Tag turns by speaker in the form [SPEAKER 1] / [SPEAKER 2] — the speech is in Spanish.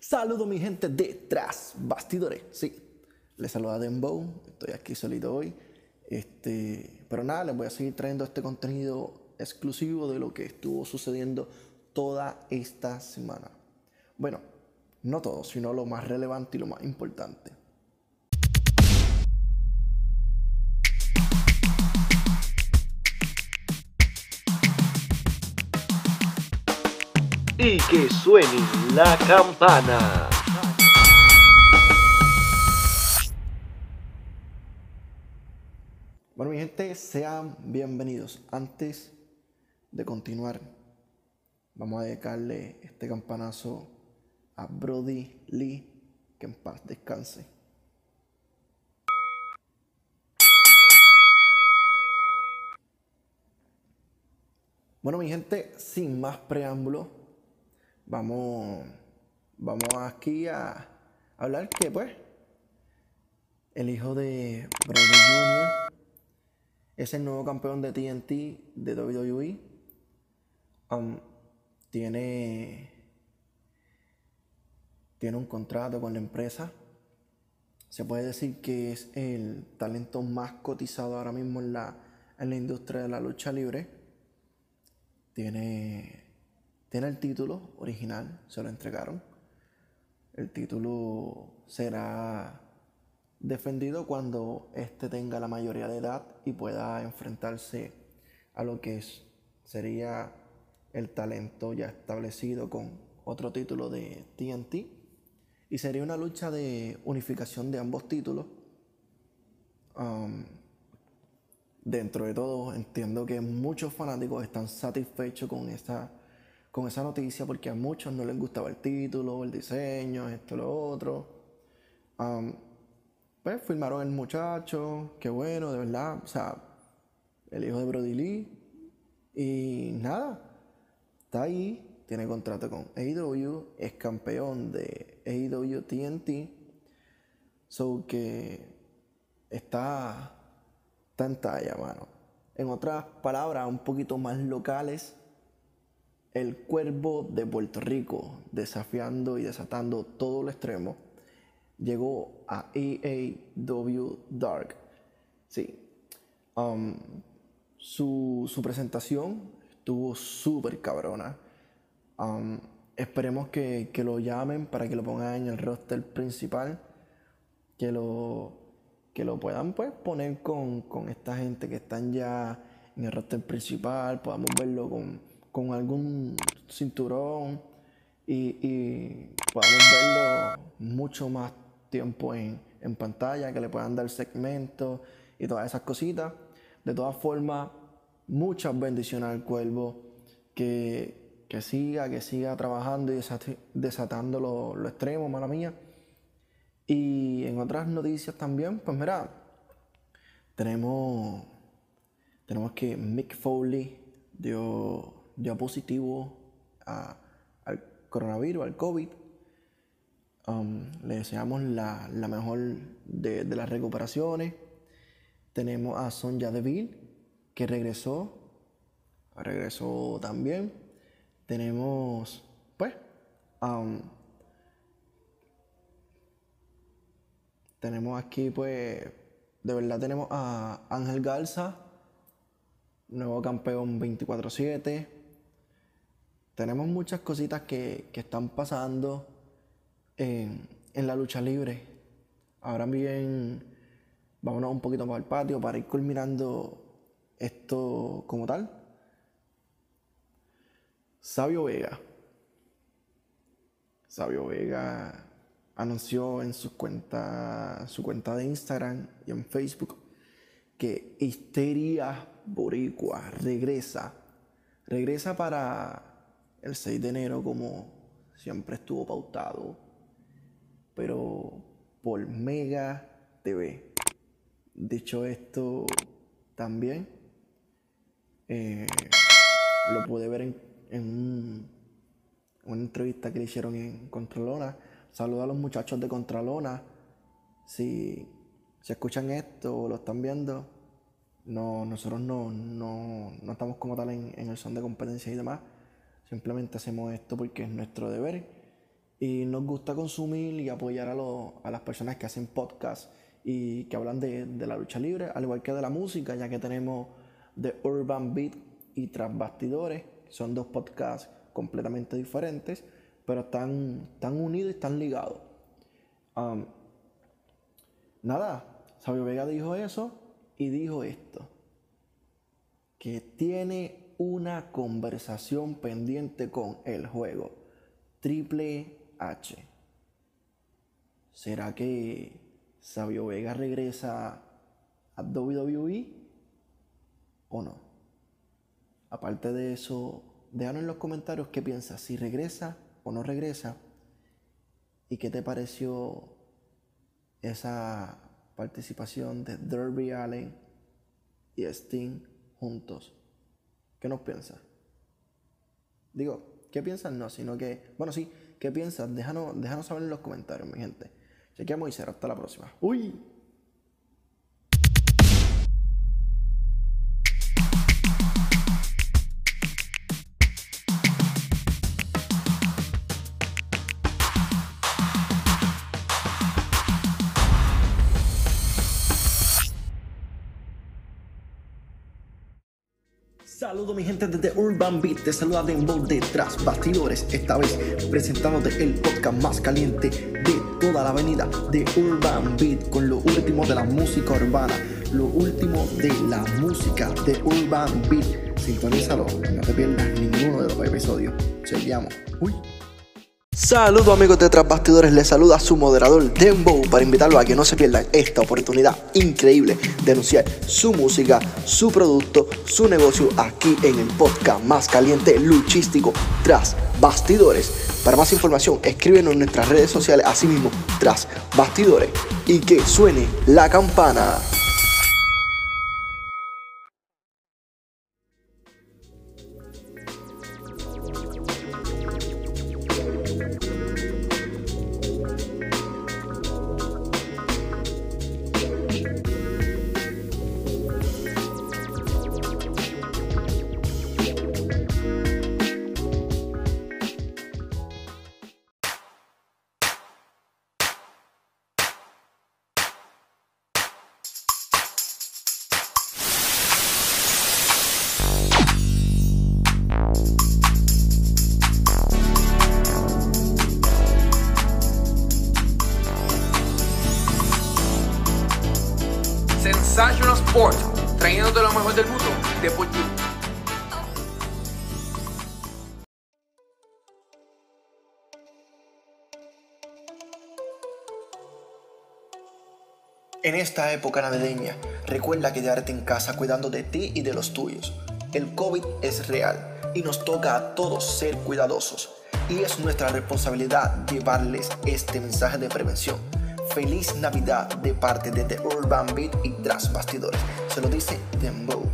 [SPEAKER 1] Saludos mi gente detrás, bastidores, sí. Les saluda Dembow, estoy aquí solito hoy. Este, pero nada, les voy a seguir trayendo este contenido exclusivo de lo que estuvo sucediendo toda esta semana. Bueno, no todo, sino lo más relevante y lo más importante.
[SPEAKER 2] Que suene la campana.
[SPEAKER 1] Bueno, mi gente, sean bienvenidos. Antes de continuar, vamos a dedicarle este campanazo a Brody Lee, que en paz descanse. Bueno, mi gente, sin más preámbulos, vamos, vamos aquí a hablar que pues el hijo de Brody Jr. es el nuevo campeón de TNT de WWE. Um, tiene, tiene un contrato con la empresa. Se puede decir que es el talento más cotizado ahora mismo en la, en la industria de la lucha libre. Tiene tiene el título original, se lo entregaron. El título será defendido cuando éste tenga la mayoría de edad y pueda enfrentarse a lo que sería el talento ya establecido con otro título de TNT. Y sería una lucha de unificación de ambos títulos. Um, dentro de todo, entiendo que muchos fanáticos están satisfechos con esta con esa noticia porque a muchos no les gustaba el título, el diseño, esto, lo otro. pues firmaron el muchacho, qué bueno, de verdad. O sea, el hijo de Brody Lee. Y nada, está ahí, tiene contrato con AEW, es campeón de AEW TNT. So que está, está en talla, mano. En otras palabras, un poquito más locales, el cuervo de Puerto Rico, desafiando y desatando todo lo extremo, llegó a EAW Dark. Sí. Um, su, presentación estuvo súper cabrona. Um, esperemos que, lo llamen para que lo pongan en el roster principal. Que lo, que lo puedan pues, poner con, con esta gente que están ya en el roster principal. Podamos verlo con con algún cinturón y, podamos verlo mucho más tiempo en, pantalla, que le puedan dar segmentos y todas esas cositas. De todas formas, muchas bendiciones al cuervo, que, siga, que siga trabajando y desatando lo, lo extremo, mala mía. Y en otras noticias también, pues mira, tenemos, tenemos que Mick Foley dio dio positivo al coronavirus, al COVID. Um, le deseamos la, mejor de, las recuperaciones. Tenemos a Sonja Deville, que regresó. Regresó también. Tenemos, pues, um, tenemos aquí, pues, de verdad tenemos a Ángel Garza, nuevo campeón 24-7 tenemos muchas cositas que, están pasando en, la lucha libre. Ahora bien, vámonos un poquito más al patio para ir culminando esto como tal. Sabio Vega. Sabio Vega anunció en su cuenta, su cuenta de Instagram y en Facebook que Histeria Boricua regresa. Regresa para el 6 de enero como siempre estuvo pautado, pero por Mega TV. Dicho esto, también eh, lo pude ver en, una entrevista que le hicieron en Contralona. Saludo a los muchachos de Contralona. Si, si escuchan esto o lo están viendo, no, nosotros no, no, estamos como tal en, en el son de competencia y demás Simplemente hacemos esto porque es nuestro deber Y nos gusta consumir y apoyar a, lo- a las personas que hacen podcast y que hablan de, de la lucha libre, al igual que de la música, ya que tenemos The Urban Beat y Tras Bastidores, que son dos podcasts completamente diferentes, pero están, unidos y están ligados. Nada, Sabio Vega dijo eso y dijo esto, que tiene una conversación pendiente con el juego Triple H. ¿Será que Sabio Vega regresa a WWE o no? Aparte de eso, déjanos en los comentarios qué piensas, si regresa o no regresa y qué te pareció esa participación de Derby Allen y Sting juntos. ¿Qué nos piensas? Digo, ¿qué piensas? No, sino que, bueno, sí, ¿qué piensas? Déjanos, déjanos saber en los comentarios, mi gente. Chequeamos y será hasta la próxima. ¡Uy! Saludos mi gente desde Urban Beat, te saluda Dembow detrás bastidores, esta vez presentándote el podcast más caliente de toda la avenida de Urban Beat con lo último de la música urbana, lo último de la música de Urban Beat. Sintonízalo, no te pierdas ninguno de los episodios. Seguimos. Uy. Saludos amigos de Tras Bastidores, les saluda su moderador Dembow para invitarlos a que no se pierdan esta oportunidad increíble de anunciar su música, su producto, su negocio aquí en el podcast más caliente luchístico Tras Bastidores. Para más información escríbenos en nuestras redes sociales, así mismo Tras Bastidores y que suene la campana.
[SPEAKER 3] Trayéndote lo mejor del mundo deportivo.
[SPEAKER 1] En esta época navideña, recuerda quedarte en casa cuidando de ti y de los tuyos. El COVID es real y nos toca a todos ser cuidadosos. Y es nuestra responsabilidad llevarles este mensaje de prevención. Feliz Navidad de parte de The Urban Beat y Tras Bastidores. Se lo dice Dembow.